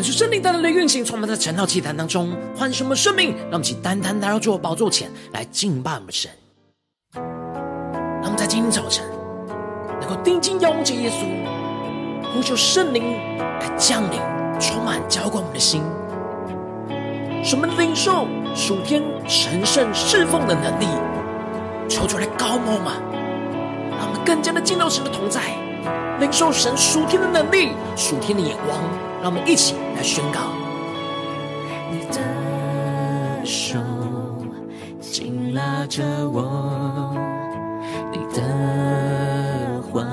感受圣灵带来的运行，充满在晨祷祭坛当中，唤醒我们生命，让我们起单单来到主的宝座前来敬拜我们神。让我们在今天早晨能够定睛仰望着耶稣，呼求圣灵来降临，充满浇灌我们的心，什么领受属天神圣侍奉的能力，求主来膏抹嘛，让我们更加的进到神的同在，领受神属天的能力、属天的眼光。让我们一起来宣告：你的手紧拉着我，你的话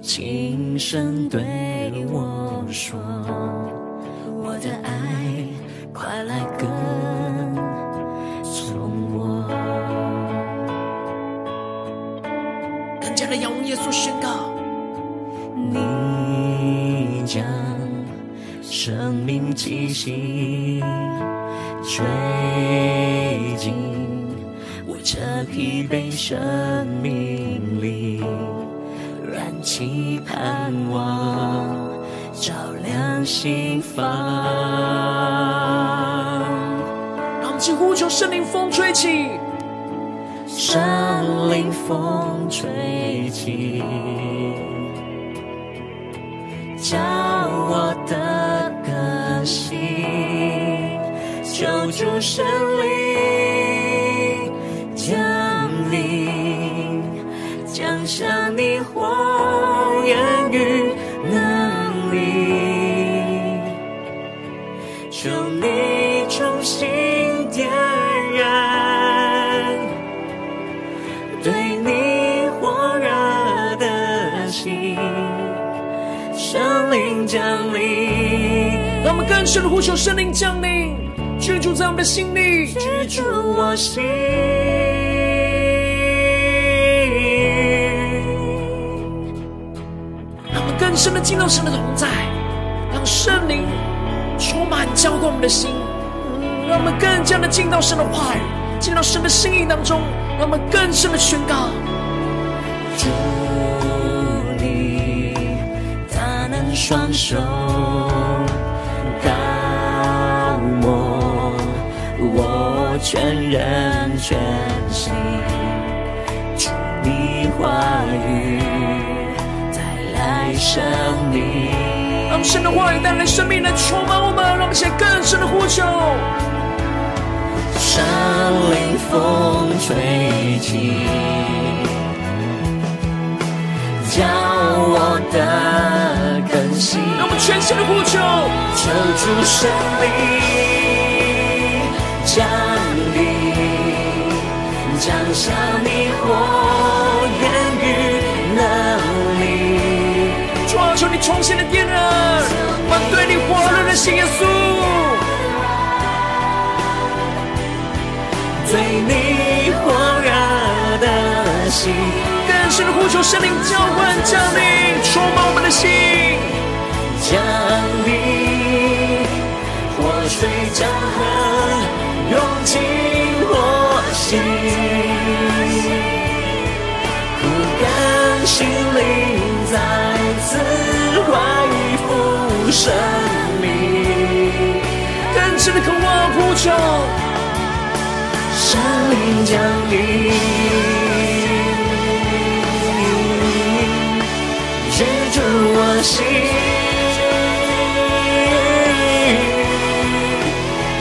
轻声对我说，我的爱快来跟从我。更加的仰望耶稣宣告：气息吹进我这疲惫生命里，燃起盼望，照亮心房。让我们起呼求圣灵风吹起，圣灵风吹起，叫我的。求主圣灵降临，降下你火焰与能力，求你重新点燃对你火热的心，圣灵降临。让我们更深的呼求圣灵降临，居住在我们的心里，居住我心。让我们更深的进到神的同在，让圣灵充满浇灌我们的心，让我们更加的进到神的话语，进到神的心意当中，让我们更深的宣告：主你大能双手。全人全心，主你话语带来生命，让神的话语带来生命来充满我们，让我们现在更深的呼求。圣灵风吹起，叫我的更新，让我们全心的呼求，求主圣灵降临，向你火焰与能力。主啊，求你重新的点燃，把对你火热的心，耶稣，对你火热的心，更深的呼求圣灵浇灌降临，充满我们的心，降临，活水江河涌进生命，更深的渴望呼求，圣灵降临，居住我心，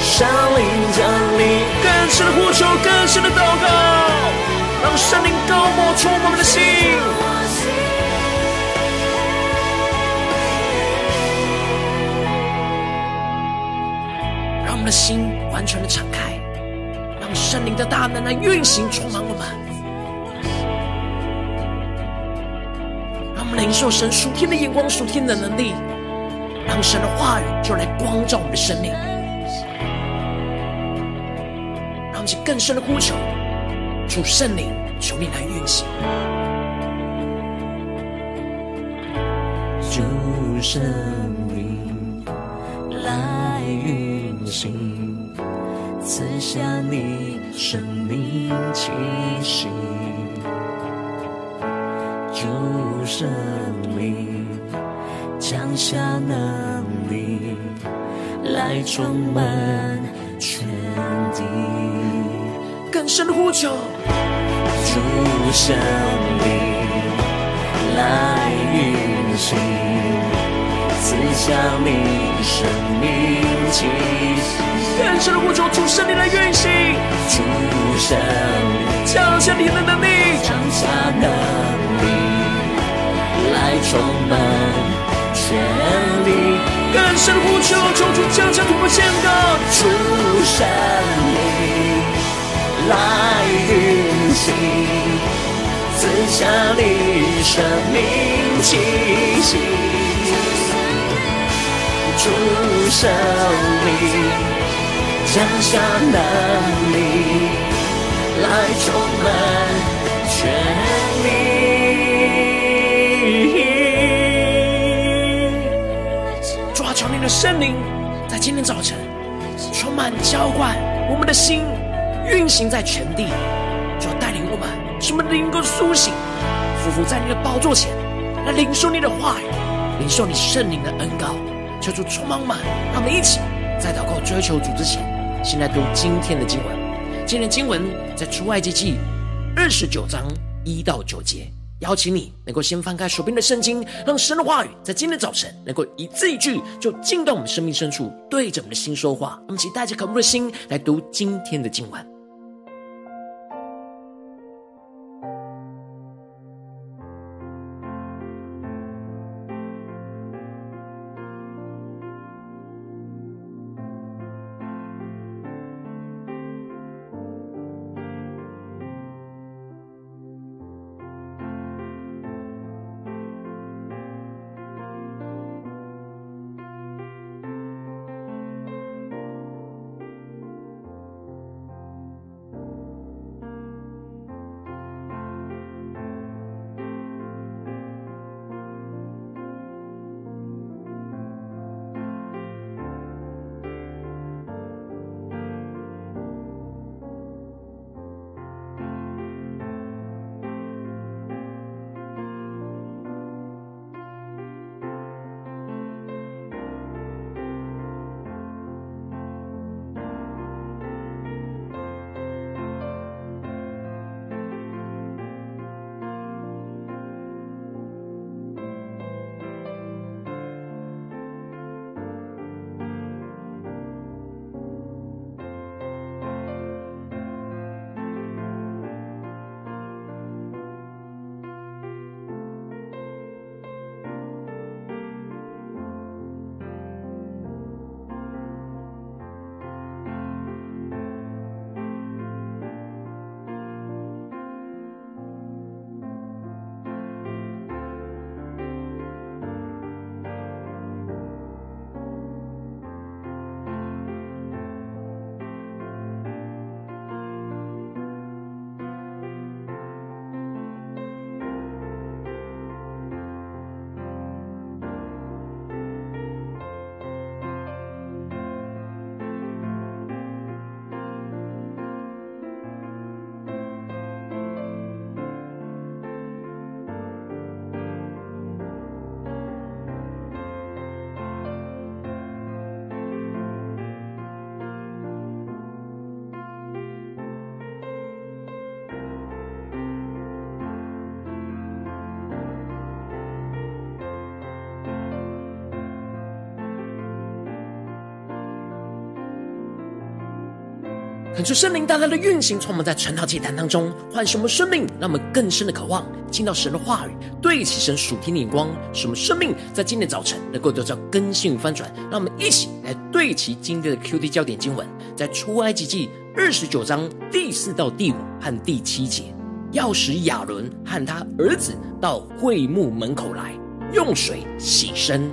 圣灵降临，更深的呼求，更深的祷告，让圣灵高抹充满我们的心。的心完全的敞开，让圣灵的大能来运行，充满我们。让我们领受神属天的眼光、属天的能力，让神的话语就来光照我们的生命。让我们去更深的呼求，主圣灵，求你来运行。主圣赐下你生命气息。主圣灵降下能力，来充满全地。更深的呼求，主圣灵来运行，赐下你生命气息。更深的呼求，主圣灵来运行，主圣灵降下你的能力，降下能力，来充满全地。更深的呼求，求主降下突破线的主圣灵来运行，赐下你生命气息。主圣灵降下能力，来充满全地。主啊，求你的圣灵在今天早晨充满浇灌我们的心，运行在全地，就要带领我们，使我们能够苏醒，匍匐在你的宝座前，来领受你的话语，领受你圣灵的恩膏，求主充满满，让我们一起在祷告追求主之前，先来读今天的经文。今天的经文在出埃及记二十九章一到九节。邀请你能够先翻开手边的圣经，让神的话语在今天早晨能够一字一句就进到我们生命深处，对着我们的心说话。我们请带着渴慕的心来读今天的经文。恳求圣灵大大的运行，从我们在晨祷祭坛当中唤醒我们生命，让我们更深的渴望进到神的话语，对齐神属天的眼光，使我们生命在今天早晨能够得到更新与翻转。让我们一起来对齐今天的 QD 焦点经文，在出埃及记二十九章第四到第五和第七节，要使亚伦和他儿子到会幕门口来，用水洗身，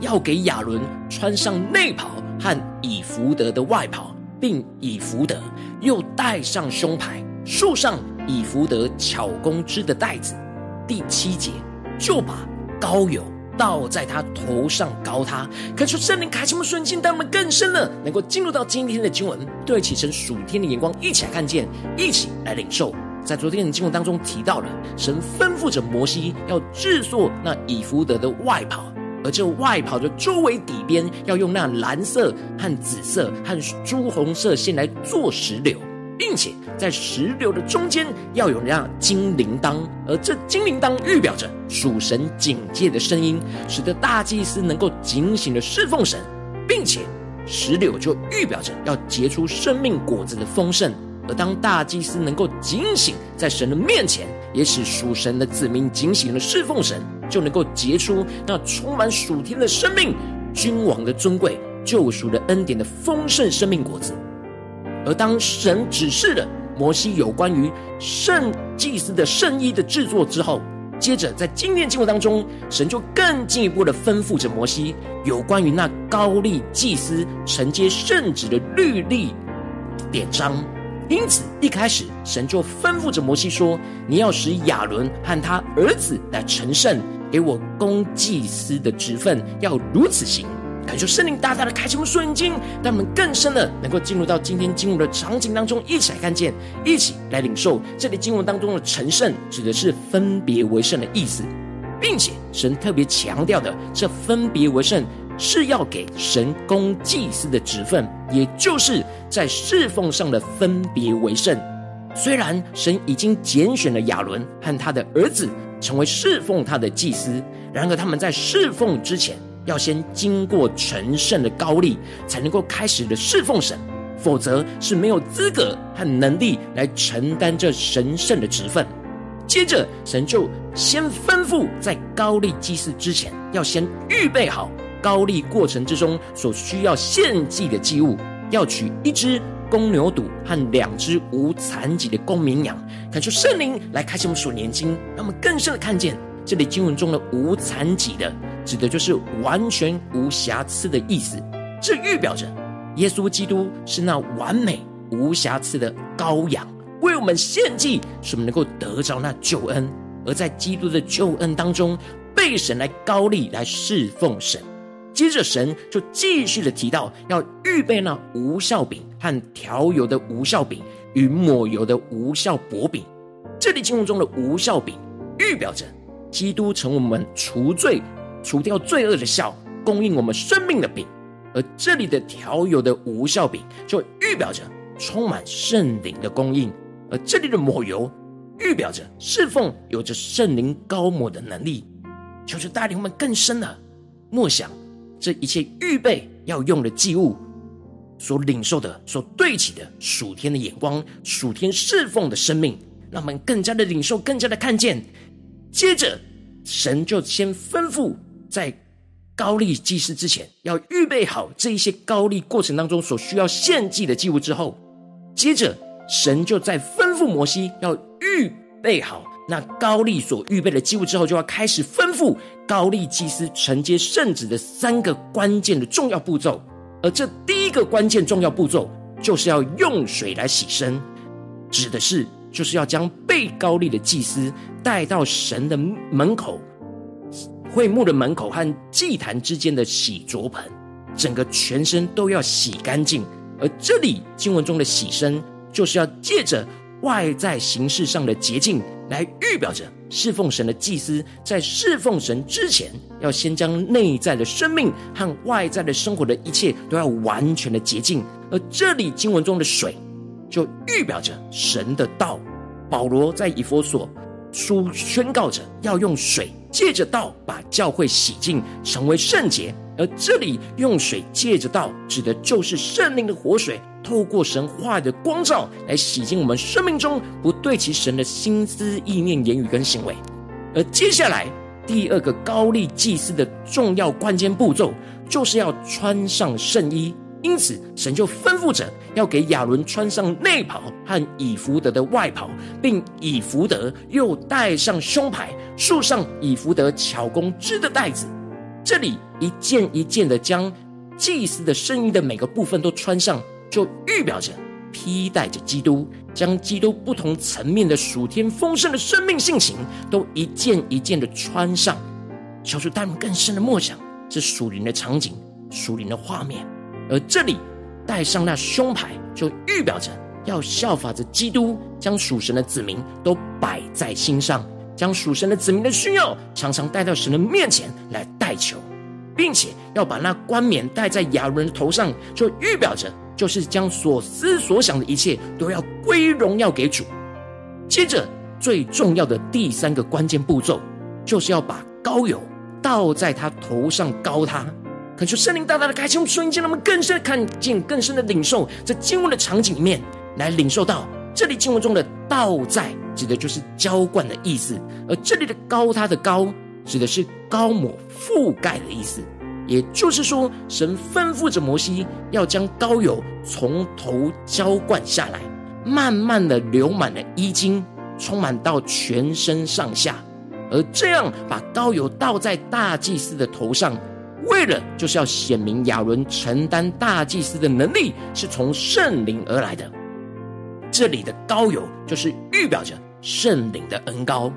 要给亚伦穿上内袍和以弗得的外袍。并以弗得，又戴上胸牌，束上以弗得巧工织的带子。第七节，就把膏油倒在他头上膏他。可是圣灵开启我们瞬间，带我们更深了，能够进入到今天的经文，对起神属天的眼光，一起来看见，一起来领受。在昨天的经文当中提到了，神吩咐着摩西要制作那以弗得的外袍。而这外袍的周围底边要用那蓝色和紫色和朱红色线来做石榴，并且在石榴的中间要有那金铃铛，而这金铃铛预表着属神警戒的声音，使得大祭司能够警醒的侍奉神，并且石榴就预表着要结出生命果子的丰盛。而当大祭司能够警醒在神的面前，也使属神的子民警醒的侍奉神，就能够结出那充满属天的生命、君王的尊贵、救赎的恩典的丰盛生命果子。而当神指示了摩西有关于圣祭司的圣衣的制作之后，接着在今天经文当中，神就更进一步的吩咐着摩西有关于那高利祭司承接圣职的律例典章。因此，一开始神就吩咐着摩西说：“你要使亚伦和他儿子来成圣，给我供祭司的职分，要如此行。”感谢圣灵大大的开启我们属灵经，让我们更深的能够进入到今天经文的场景当中，一起来看见，一起来领受这里经文当中的成圣，指的是分别为圣的意思，并且神特别强调的，这分别为圣。是要给神供祭司的职分，也就是在侍奉上的分别为圣。虽然神已经拣选了亚伦和他的儿子成为侍奉他的祭司，然而他们在侍奉之前，要先经过成圣的高丽，才能够开始的侍奉神，否则是没有资格和能力来承担这神圣的职分。接着，神就先吩咐，在高丽祭祀之前，要先预备好。膏立过程之中所需要献祭的祭物，要取一只公牛犊和两只无残疾的公绵羊。恳求圣灵来开启我们属灵经，让我们更深的看见这里经文中的无残疾的，指的就是完全无瑕疵的意思。这预表着耶稣基督是那完美无瑕疵的羔羊，为我们献祭，使我们能够得着那救恩。而在基督的救恩当中，被神来膏立来侍奉神。接着，神就继续的提到，要预备那无效饼和调油的无效饼与抹油的无效薄饼。这里经文中的无效饼，预表着基督成为我们除罪、除掉罪恶的效，供应我们生命的饼；而这里的调油的无效饼，就预表着充满圣灵的供应；而这里的抹油，预表着侍奉有着圣灵膏抹的能力。求主带领我们更深的默想。这一切预备要用的祭物，所领受的、所对齐的属天的眼光、属天侍奉的生命，让我们更加的领受、更加的看见。接着，神就先吩咐，在膏立祭祀之前，要预备好这一些膏立过程当中所需要献祭的祭物之后，接着神就在吩咐摩西要预备好。那膏立所预备的祭物之后，就要开始吩咐膏立祭司承接圣旨的三个关键的重要步骤。而这第一个关键重要步骤，就是要用水来洗身，指的是就是要将被膏立的祭司带到神的门口、会幕的门口和祭坛之间的洗濯盆，整个全身都要洗干净。而这里经文中的洗身，就是要借着外在形式上的洁净。来预表着侍奉神的祭司，在侍奉神之前，要先将内在的生命和外在的生活的一切都要完全的洁净。而这里经文中的水，就预表着神的道。保罗在以弗所书宣告着，要用水借着道把教会洗净，成为圣洁。而这里用水借着道，指的就是圣灵的活水，透过神话的光照来洗净我们生命中不对齐神的心思意念、言语跟行为。而接下来第二个高利祭司的重要关键步骤，就是要穿上圣衣。因此，神就吩咐着要给亚伦穿上内袍和以弗得的外袍，并以弗得又戴上胸牌，束上以弗得巧工织的带子。这里一件一件的将祭司的圣衣的每个部分都穿上，就预表着披戴着基督，将基督不同层面的属天丰盛的生命性情，都一件一件的穿上。求主带入更深的默想，这属灵的场景，属灵的画面。而这里戴上那胸牌，就预表着要效法着基督，将属神的子民都摆在心上，将属神的子民的需要常常带到神的面前来代求，并且要把那冠冕戴在亚伦的头上，就预表着就是将所思所想的一切都要归荣耀给主。接着最重要的第三个关键步骤，就是要把膏油倒在他头上膏他。恳求圣灵大大的开启我们属灵眼睛，让我们更深的看见、更深的领受，在经文的场景里面来领受到，这里经文中的“倒在”指的就是浇灌的意思，而这里的“膏他”的“膏”指的是高抹、覆盖的意思。也就是说，神吩咐着摩西要将膏油从头浇灌下来，慢慢的流满了衣襟，充满到全身上下，而这样把膏油倒在大祭司的头上。为了就是要显明亚伦承担大祭司的能力是从圣灵而来的，这里的膏油就是预表着圣灵的恩膏。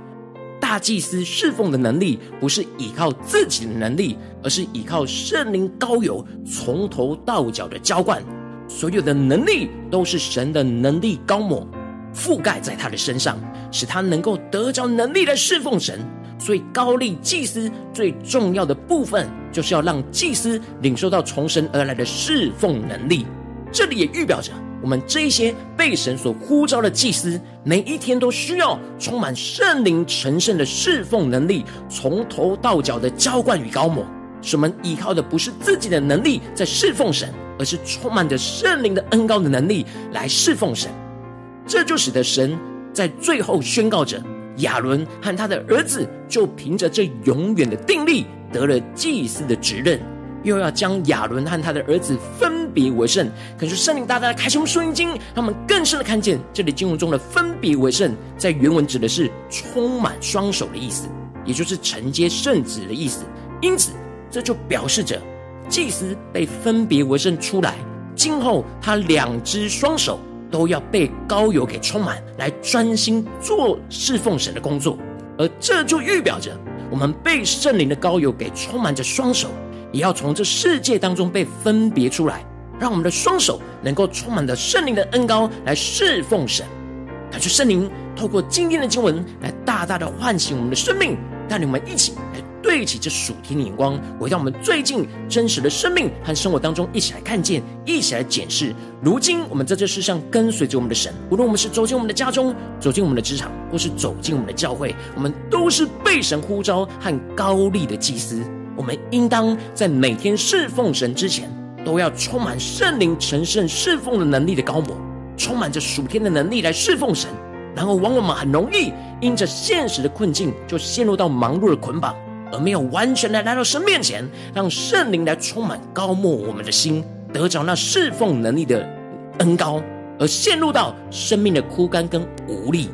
大祭司侍奉的能力不是依靠自己的能力，而是依靠圣灵膏油从头到脚的浇灌，所有的能力都是神的能力高抹覆盖在他的身上，使他能够得着能力来侍奉神。所以，膏立祭司最重要的部分，就是要让祭司领受到从神而来的侍奉能力。这里也预表着，我们这一些被神所呼召的祭司，每一天都需要充满圣灵成圣的侍奉能力，从头到脚的浇灌与膏抹。使我们依靠的不是自己的能力在侍奉神，而是充满着圣灵的恩膏的能力来侍奉神。这就使得神在最后宣告着。亚伦和他的儿子就凭着这永远的定力得了祭司的职任，又要将亚伦和他的儿子分别为圣。可是圣灵大大的开启我们属灵眼睛，让我们更深的看见这里经文中的分别为圣，在原文指的是充满双手的意思，也就是承接圣旨的意思。因此，这就表示着祭司被分别为圣出来，今后他两只双手。都要被膏油给充满，来专心做侍奉神的工作，而这就预表着我们被圣灵的膏油给充满着双手，也要从这世界当中被分别出来，让我们的双手能够充满着圣灵的恩膏来侍奉神。感谢圣灵透过今天的经文来大大的唤醒我们的生命，带领我们一起来。对齐这属天的眼光，回到我们最近真实的生命和生活当中，一起来看见，一起来检视。如今我们在这世上跟随着我们的神，无论我们是走进我们的家中，走进我们的职场，或是走进我们的教会，我们都是被神呼召和高立的祭司。我们应当在每天侍奉神之前，都要充满圣灵成圣侍奉的能力的膏抹，充满着属天的能力来侍奉神。然后，往往我们很容易因着现实的困境，就陷入到忙碌的捆绑。而没有完全的来到神面前，让圣灵来充满膏抹我们的心，得着那侍奉能力的恩膏，而陷入到生命的枯干跟无力。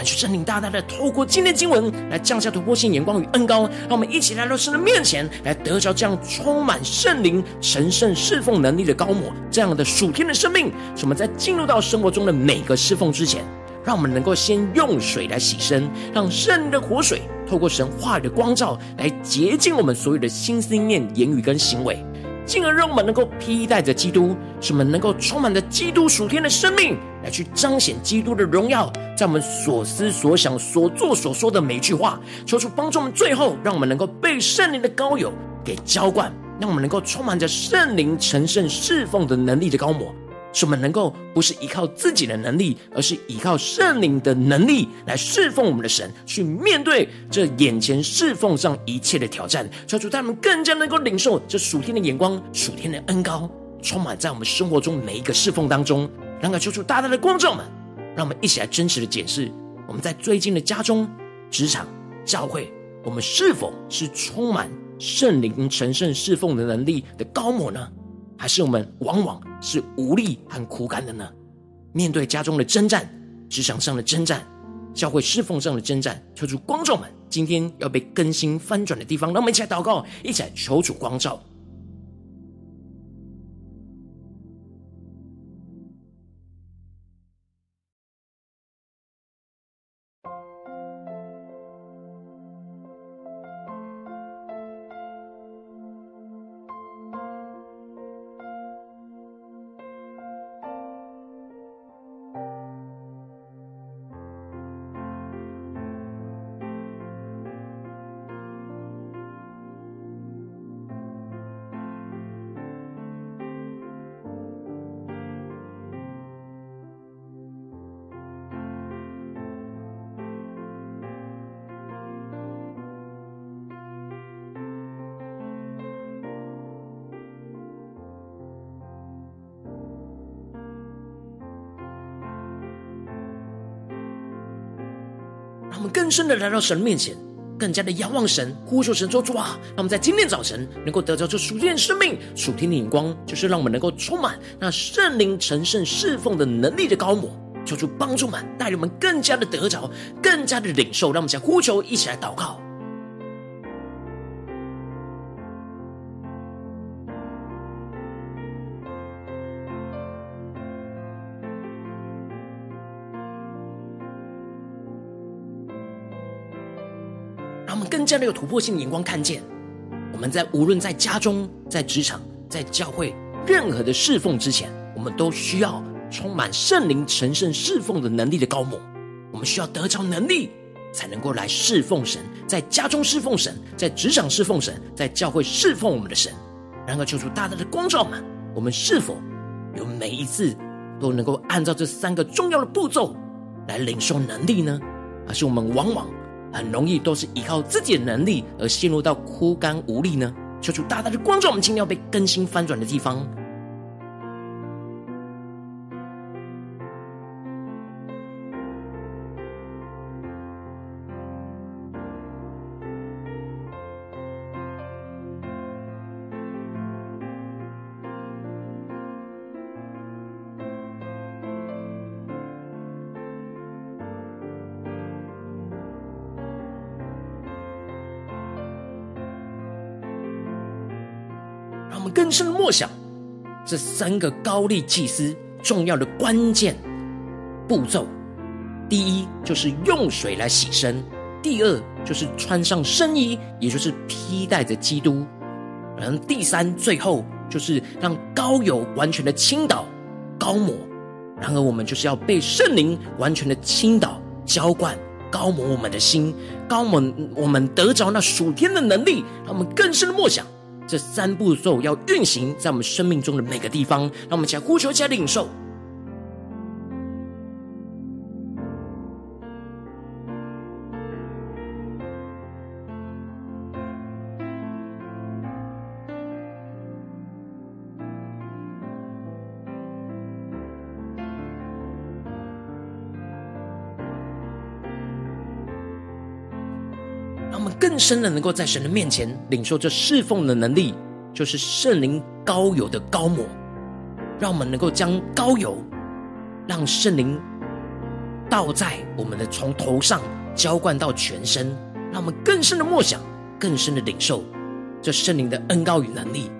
感谢圣灵大大的透过今天经文来降下突破性眼光与恩膏，让我们一起来到神的面前，来得着这样充满圣灵神圣侍奉能力的膏抹，这样的属天的生命，使我们在进入到生活中的每个侍奉之前，让我们能够先用水来洗身，让圣灵的活水。透过神话语的光照来洁净我们所有的心思念、言语跟行为，进而让我们能够披戴着基督，使我们能够充满着基督属天的生命，来去彰显基督的荣耀，在我们所思所想、所做所说的每一句话，求主帮助我们，最后让我们能够被圣灵的高友给浇灌，让我们能够充满着圣灵成圣侍奉的能力的高抹。使我们能够不是依靠自己的能力，而是依靠圣灵的能力来侍奉我们的神，去面对这眼前侍奉上一切的挑战。求主他们更加能够领受这属天的眼光、属天的恩膏，充满在我们生活中每一个侍奉当中。让我求主大大的光照们，让我们一起来真实的检视：我们在最近的家中、职场、教会，我们是否是充满圣灵成圣侍奉的能力的膏抹呢？还是我们往往是无力和苦干的呢？面对家中的征战、职场上的征战、教会侍奉上的征战，求主光照们，今天要被更新翻转的地方，让我们一起来祷告，一起来求主光照。深的来到神面前，更加的仰望神，呼求神说主啊！让我们在今天早晨能够得着这属天的生命、属天的眼光，就是让我们能够充满那圣灵成圣侍奉的能力的高魔，求主帮助们，带领我们更加的得着，更加的领受。让我们在呼求，一起来祷告。更加的有突破性的眼光，看见我们在无论在家中、在职场、在教会任何的侍奉之前，我们都需要充满圣灵成圣侍奉的能力的膏抹。我们需要得着能力，才能够来侍奉神，在家中侍奉神，在职场侍奉神，在教会侍奉我们的神。然而，求主大大的光照们，我们是否有每一次都能够按照这三个重要的步骤来领受能力呢？还是我们往往？很容易都是依靠自己的能力而陷入到枯干无力呢？求主大大的光照我们，今天要被更新翻转的地方。我想这三个高利祭司重要的关键步骤：第一，就是用水来洗身；第二，就是穿上圣衣，也就是披戴着基督；然后第三，最后就是让高油完全的倾倒、高抹。然而，我们就是要被圣灵完全的倾倒、浇灌、高抹我们的心，高抹我们得着那属天的能力，让我们更深的默想。这三步骤要运行在我们生命中的每个地方，让我们一起来呼求，一起来领受。深的能够在神的面前领受这侍奉的能力，就是圣灵高油的高抹。让我们能够将高油，让圣灵倒在我们的从头上浇灌到全身，让我们更深的默想，更深的领受这圣灵的恩膏与能力。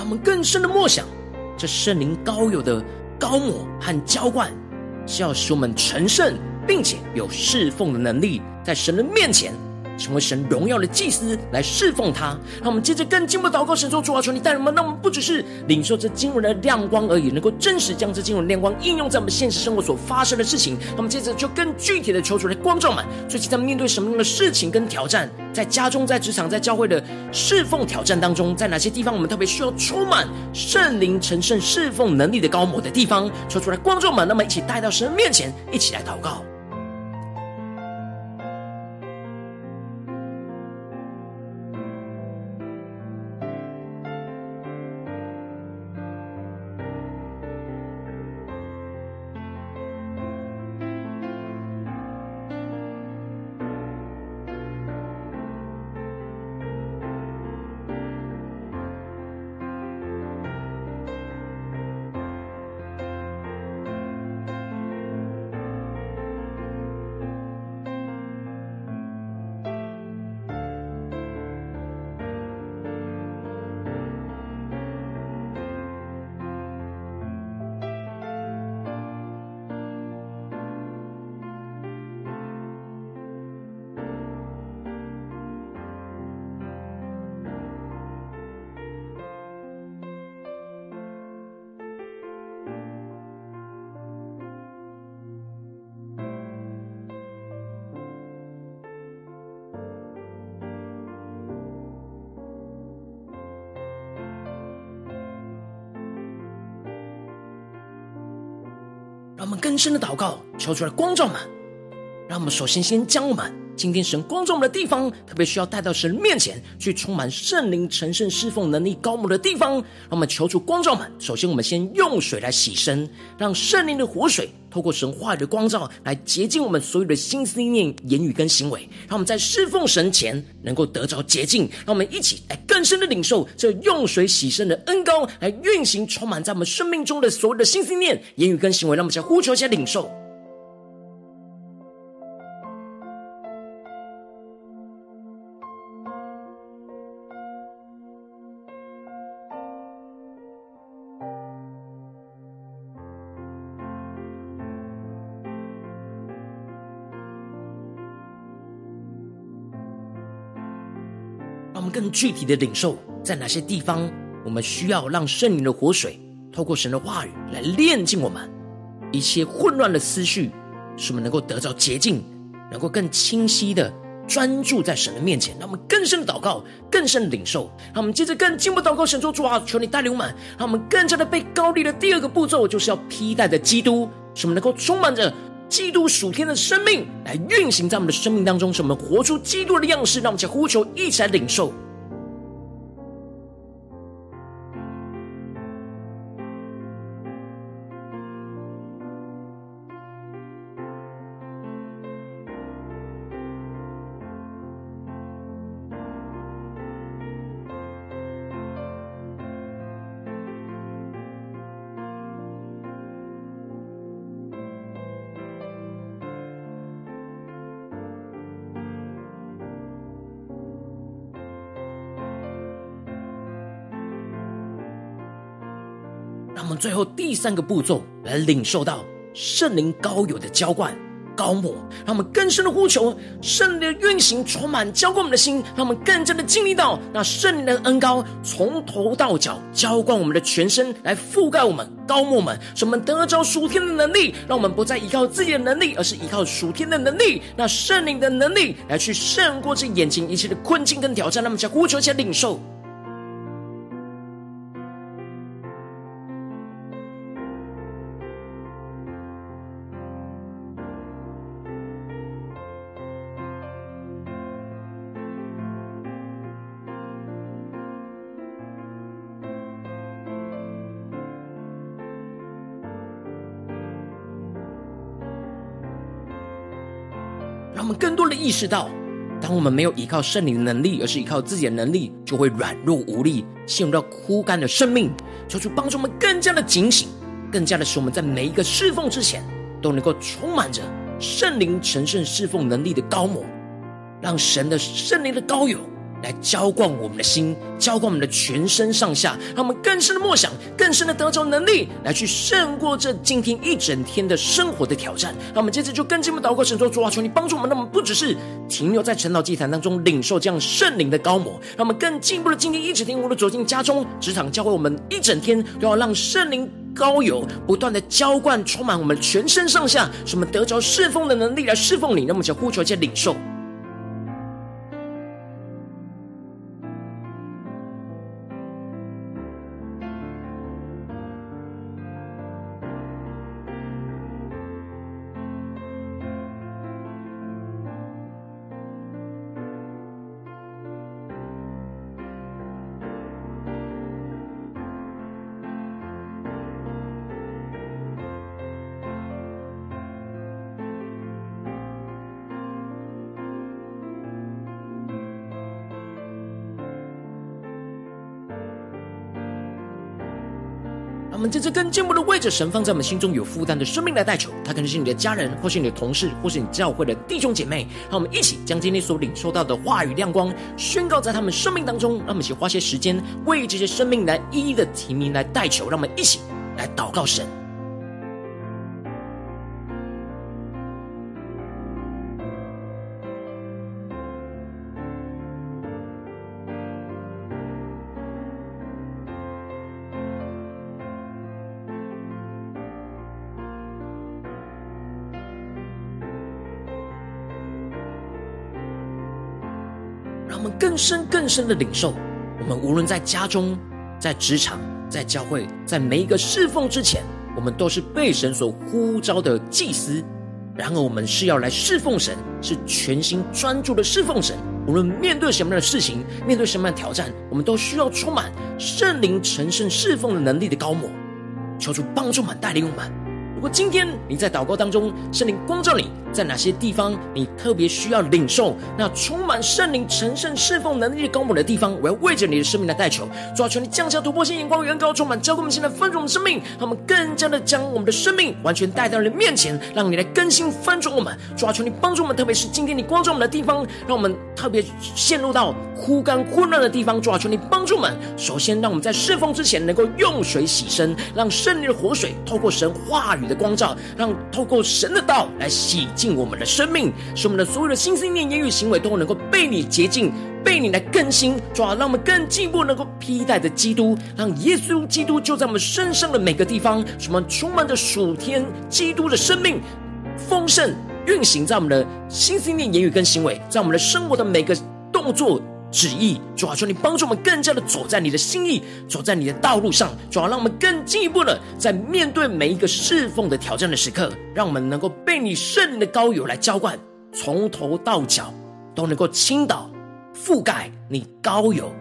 他们更深的默想，这圣灵高有的高抹和浇灌，是要使我们成圣，并且有侍奉的能力，在神的面前。成为神荣耀的祭司来侍奉他，让我们接着更进一步祷告，神说主啊，求你带领我们，让我们不只是领受这经文的亮光而已，能够真实将这经文亮光应用在我们现实生活所发生的事情。那么接着就更具体的求主来光照们，最近在面对什么样的事情跟挑战，在家中、在职场、在教会的侍奉挑战当中，在哪些地方我们特别需要充满圣灵、成圣侍奉能力的膏抹的地方，求出来光照们，那么一起带到神面前，一起来祷告。让我们更深的祷告，求出来光照们。让我们首先先将我们今天神光照我们的地方，特别需要带到神面前去，充满圣灵、成圣、侍奉能力膏抹的地方。让我们求出光照们。首先，我们先用水来洗身，让圣灵的活水透过神话语的光照来洁净我们所有的心思念、言语跟行为。让我们在侍奉神前能够得着洁净。让我们一起来更深的领受这用水洗身的恩膏，来运行充满在我们生命中的所有的心思念、言语跟行为。让我们先呼求一下领受。更具体的领受，在哪些地方，我们需要让圣灵的活水透过神的话语来炼净我们一切混乱的思绪，使我们能够得到洁净，能够更清晰的专注在神的面前。让我们更深的祷告，更深的领受。让我们接着更进一步祷告，神说主啊，求你带领我们，让我们更加的被高立的第二个步骤，就是要披戴的基督，使我们能够充满着基督属天的生命来运行在我们的生命当中，使我们活出基督的样式。让我们将呼求一起来领受。最后第三个步骤来领受到圣灵高有的浇灌、高抹，让我们更深的呼求圣灵的运行充满浇灌我们的心，让我们更加的经历到那圣灵的恩膏从头到脚浇灌我们的全身，来覆盖我们、高抹我们，使我们得着属天的能力，让我们不再依靠自己的能力，而是依靠属天的能力，那圣灵的能力来去胜过这眼前一切的困境跟挑战。让我们呼求一下领受。们更多的意识到，当我们没有依靠圣灵的能力，而是依靠自己的能力，就会软弱无力，陷入到枯干的生命。求主帮助我们更加的警醒，更加的使我们在每一个侍奉之前，都能够充满着圣灵神圣侍奉能力的高模，让神的圣灵的高勇来浇灌我们的心，浇灌我们的全身上下，让我们更深的默想，更深的得着能力，来去胜过这今天一整天的生活的挑战。让我们接着就更进一步祷告，神说：主啊，求你帮助我们，让我们不只是停留在晨祷祭坛当中领受这样圣灵的膏抹，让我们更进一步的今天一整天，无论走进家中、职场、教会，我们一整天都要让圣灵高油不断的浇灌，充满我们全身上下，使我们得着侍奉的能力来侍奉你。让我们就呼求，一些领受。我们在这更进一步的位置神放在我们心中有负担的生命来代求，他可能是你的家人，或是你的同事，或是你教会的弟兄姐妹。让我们一起将今天所领受到的话语亮光宣告在他们生命当中。让我们一起花些时间为这些生命来一一的提名来代求。让我们一起来祷告神。深的领受，我们无论在家中、在职场、在教会，在每一个侍奉之前，我们都是被神所呼召的祭司。然而，我们是要来侍奉神，是全心专注的侍奉神。无论面对什么样的事情，面对什么样的挑战，我们都需要充满圣灵成圣侍奉的能力的高抹，求主帮助我们带领我们。如果今天你在祷告当中，圣灵光照你在哪些地方，你特别需要领受那充满圣灵成圣侍奉能力的膏抹的地方，我要为着你的生命来代求，主啊，求你降下突破性眼光，远高充满，教灌我们现在丰盛的生命，让我们更加的将我们的生命完全带到你的面前，让你来更新翻转我们。主啊，求你帮助我们，特别是今天你光照我们的地方，让我们特别陷入到枯干混乱的地方。主啊，求你帮助我们，首先让我们在侍奉之前能够用水洗身，让圣灵的活水透过神话语的光照，让透过神的道来洗净我们的生命，使我们的所有的心思念、言语、行为都能够被你洁净，被你来更新。主啊，让我们更进一步能够披戴着基督，让耶稣基督就在我们身上的每个地方，使我们充满着属天基督的生命丰盛运行在我们的心思念、言语跟行为，在我们的生活的每个动作。旨意，主啊，求你帮助我们更加的走在你的心意，走在你的道路上，主啊，让我们更进一步的在面对每一个侍奉的挑战的时刻，让我们能够被你圣灵的膏油来浇灌，从头到脚都能够倾倒、覆盖你膏油，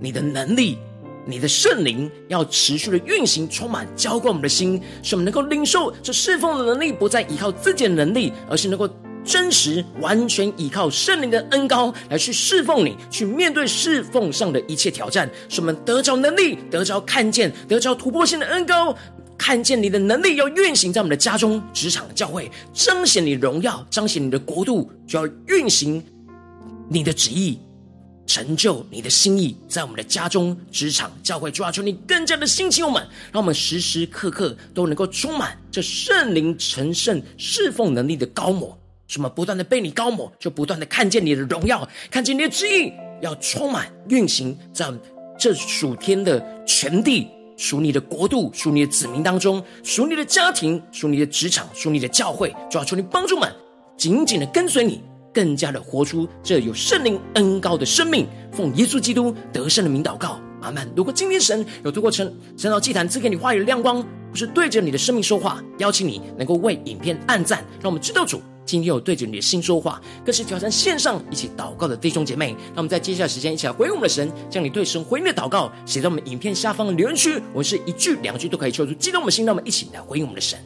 你的能力，你的圣灵要持续的运行，充满浇灌我们的心，使我们能够领受这侍奉的能力，不再依靠自己的能力，而是能够。真实完全依靠圣灵的恩膏来去侍奉你，去面对侍奉上的一切挑战，使我们得着能力，得着看见，得着突破性的恩膏，看见你的能力要运行在我们的家中、职场、教会，彰显你荣耀，彰显你的国度，就要运行你的旨意，成就你的心意，在我们的家中、职场、教会，抓住，你更加的兴起我们，让我们时时刻刻都能够充满这圣灵成圣侍奉能力的高模。什么不断的被你高抹，就不断的看见你的荣耀，看见你的旨意，要充满运行在这属天的全地，属你的国度，属你的子民当中，属你的家庭，属你的职场，属你的教会，主要求你帮助们紧紧的跟随你，更加的活出这有圣灵恩膏的生命。奉耶稣基督得胜的名祷告，阿门。如果今天神有透过晨晨祷祭坛赐给你话语的亮光，不是对着你的生命说话，邀请你能够为影片按赞，让我们知道主。今天我对着你的心说话，更是挑战线上一起祷告的弟兄姐妹。那我们在接下来时间一起来回应我们的神，将你对神回应的祷告写在我们影片下方的留言区。我们是一句两句都可以抽出激动我们的心，让我们一起来回应我们的神。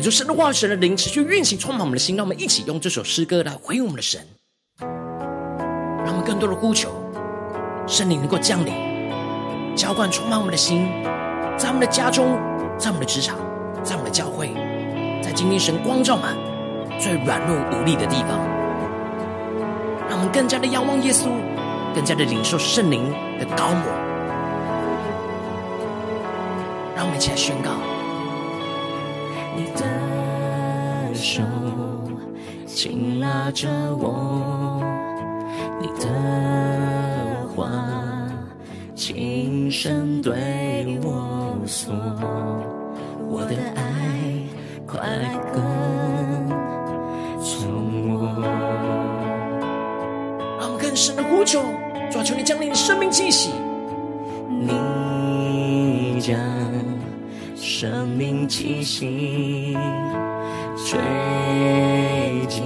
恳求神的话、神的灵持续运行，充满我们的心。让我们一起用这首诗歌来回应我们的神，让我们更多的呼求圣灵能够降临，浇灌充满我们的心，在我们的家中，在我们的职场，在我们的教会，在今天神光照满最软弱无力的地方，让我们更加的仰望耶稣，更加的领受圣灵的膏抹。让我们一起来宣告。你的手紧拉着我，你的话轻声对我说，我的爱快跟从我。让我更深的呼求，主啊，求你降临生命气息，你将。生命气息吹进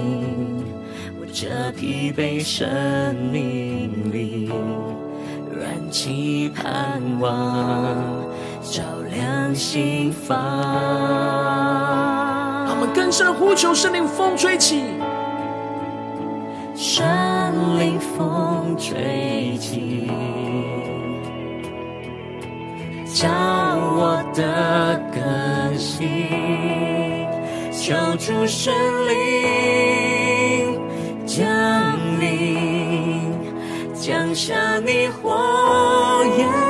我这疲惫生命里，燃起盼望，照亮心房。让我们更深呼求，圣灵风吹起，圣灵风吹起。将我的更新，求主圣灵降临，降下你火焰。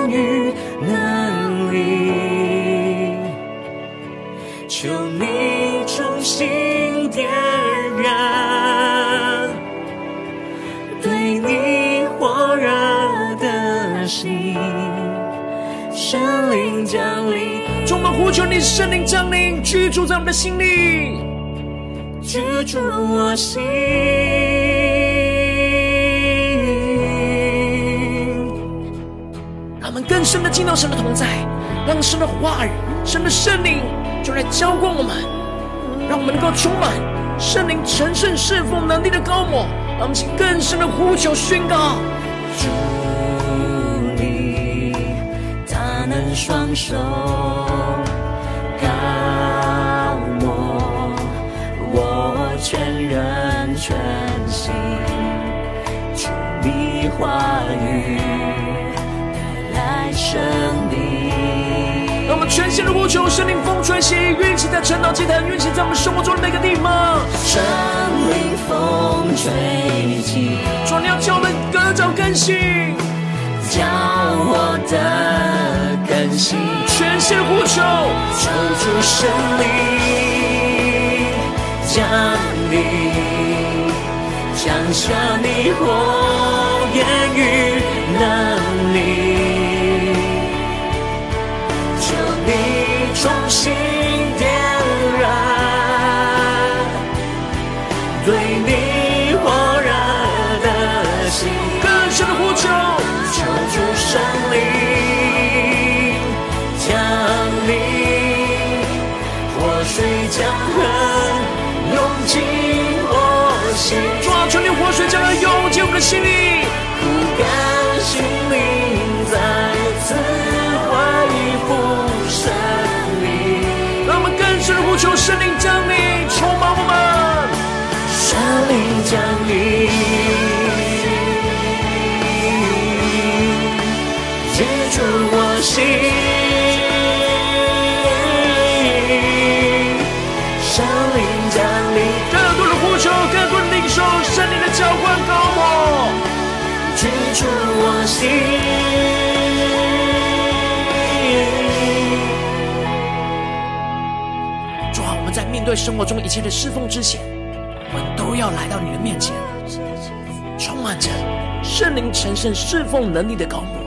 圣灵降临，充满呼求你，圣灵降临，居住在我们的心里，居住我心。让我们更深的进到神的同在，让神的话语、神的圣灵就来浇灌我们，让我们能够充满圣灵成圣侍奉能力的膏抹，让我们更深的呼求宣告。双手高我我全人全心，主你话语带来生命。让我们全心的呼求，圣灵风吹起，运行在晨祷祭坛，运行在我们生活中的每个地方。圣灵风吹起，主你要叫我们各种更新，更新，全心呼求，求主圣灵降临，降下你火焰与的心里，不甘心灵再次恢复生命。让我们更深的呼求圣灵降临，充满我们，圣灵降临，居住我心。主我心。主啊，我们在面对生活中一切的侍奉之前，我们都要来到你的面前，充满着圣灵成圣侍奉能力的高抹，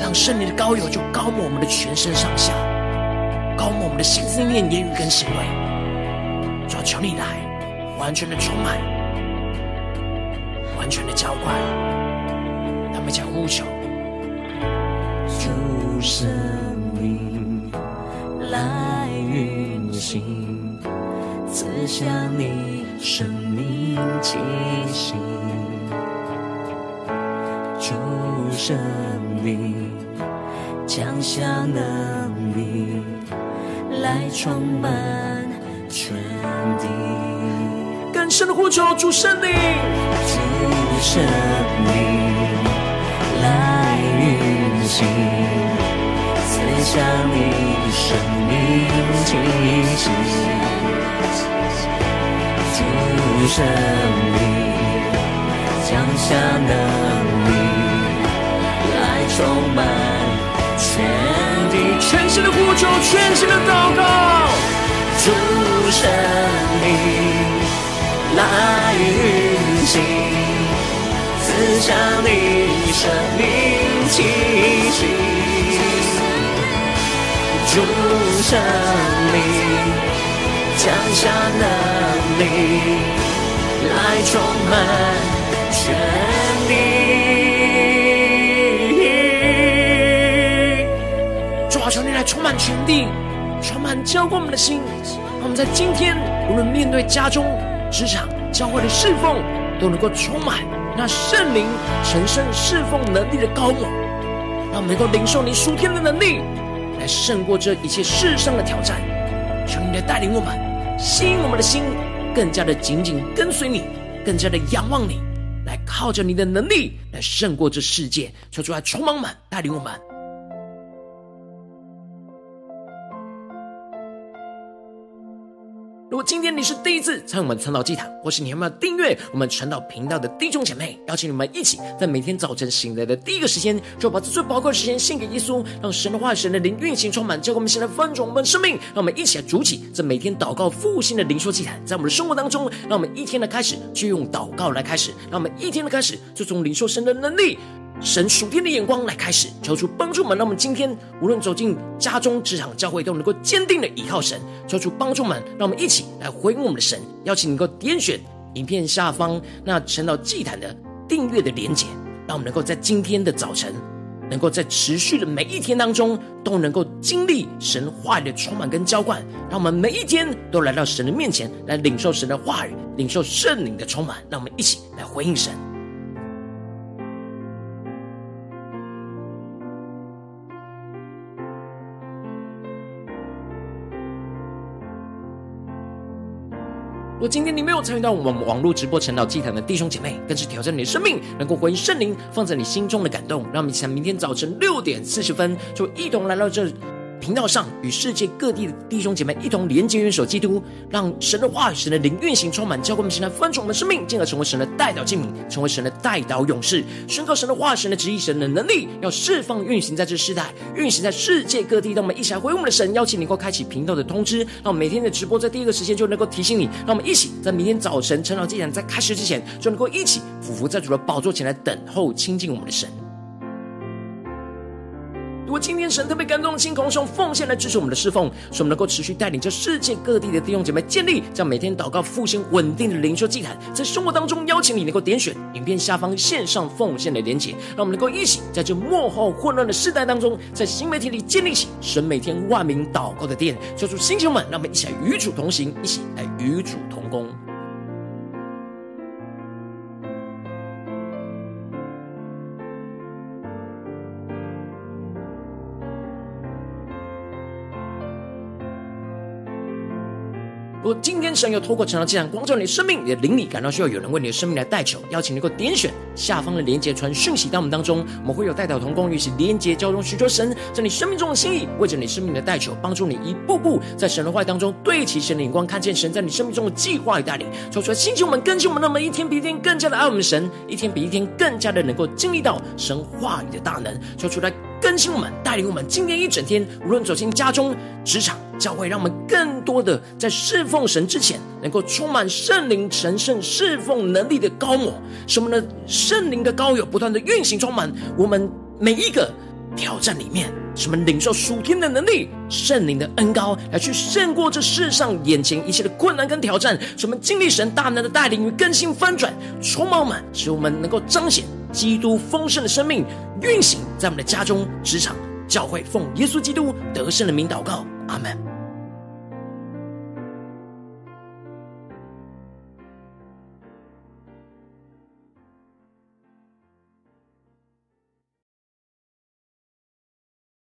让圣灵的高油就高抹我们的全身上下，高抹我们的心思念、言语跟行为。主啊，求你来，完全的充满，完全的浇灌。我们将呼求，主圣灵来运行，赐下你生命气息。主圣灵降下能力，来充满全地。更深的呼求，主圣灵，主圣灵来运行，赐下你生命气息。主圣灵降下能力，来充满全地。全新的呼求，全新的祷告，主圣灵。来运行，赐下你生命气息，主圣灵降下能力，来充满全地。主啊，求你来充满全地，充满浇灌我们的心。让我们在今天，无论面对家中。职场教会的侍奉都能够充满那圣灵神圣侍奉能力的膏抹，让我们能够领受你属天的能力，来胜过这一切世上的挑战。求你来带领我们，吸引我们的心，更加的紧紧跟随你，更加的仰望你，来靠着你的能力来胜过这世界。求主来充满满，带领我们。如果今天你是第一次参与我们传道祭坛，或是你还没有订阅我们传道频道的弟兄姐妹，邀请你们一起在每天早晨醒来的第一个时间，就把这最宝贵的时间献给耶稣，让神的话语、神的灵运行充满，叫我们现在翻转我们的生命。让我们一起来筑起这每天祷告复兴的灵说祭坛，在我们的生活当中，让我们一天的开始就用祷告来开始，让我们一天的开始就从领受神的能力。神属天的眼光来开始，求主帮助们，让我们今天无论走进家中、职场、教会，都能够坚定的依靠神。求主帮助们，让我们一起来回应我们的神。邀请你能够点选影片下方那传道祭坛的订阅的连结，让我们能够在今天的早晨，能够在持续的每一天当中，都能够经历神话语的充满跟浇灌。让我们每一天都来到神的面前，来领受神的话语，领受圣灵的充满。让我们一起来回应神。果今天你没有参与到我们网络直播晨祷祭坛的弟兄姐妹，更是挑战你的生命，能够回应圣灵放在你心中的感动。让我们一起在明天早晨六点四十分，就一同来到这频道上，与世界各地的弟兄姐妹一同连接、元首基督，让神的话语、神的灵运行充满，教灌我们现在翻转我们的生命，进而成为神的代表器皿，成为神的代祷勇士，宣告神的话、神的旨意、神的能力，要释放运行在这世代，运行在世界各地。让我们一起来回应我们的神，邀请你能够开启频道的通知，让我们每天的直播在第一个时间就能够提醒你。让我们一起在明天早晨晨祷祭坛在开始之前，就能够一起俯伏在主的宝座前来等候亲近我们的神。如果今天神特别感动的心，空用奉献来支持我们的侍奉，使我们能够持续带领着世界各地的弟兄姐妹建立这样每天祷告复兴稳定的灵修祭坛，在生活当中邀请你能够点选影片下方线上奉献的连结，让我们能够一起在这幕后混乱的世代当中，在新媒体里建立起神每天万名祷告的殿。求主星球们，让我们一起来与主同行，一起来与主同工。如果今天神又透过晨祷祭坛光照你的生命，你的灵里感到需要有人为你的生命来代求，邀请你能够点选下方的连结传讯息到我们当中，我们会有代表同工与其连结交通，寻求神在你生命中的心意，为着你生命的代求，帮助你一步步在神的话语当中对齐神的眼光，看见神在你生命中的计划与带领，说出来，星球我们更新我们，那么一天比一天更加的爱我们神，一天比一天更加的能够经历到神话语的大能，说出来。更新我们，带领我们，今天一整天，无论走进家中、职场、教会，让我们更多的在侍奉神之前，能够充满圣灵神圣侍奉能力的高抹，使我们的圣灵的高有不断的运行充满我们每一个挑战里面，使我们领受属天的能力、圣灵的恩膏，来去胜过这世上眼前一切的困难跟挑战，使我们经历神大能的带领与更新翻转，充满我们，使我们能够彰显基督丰盛的生命。运行在我们的家中、职场、教会，奉耶稣基督得胜的名祷告，阿门。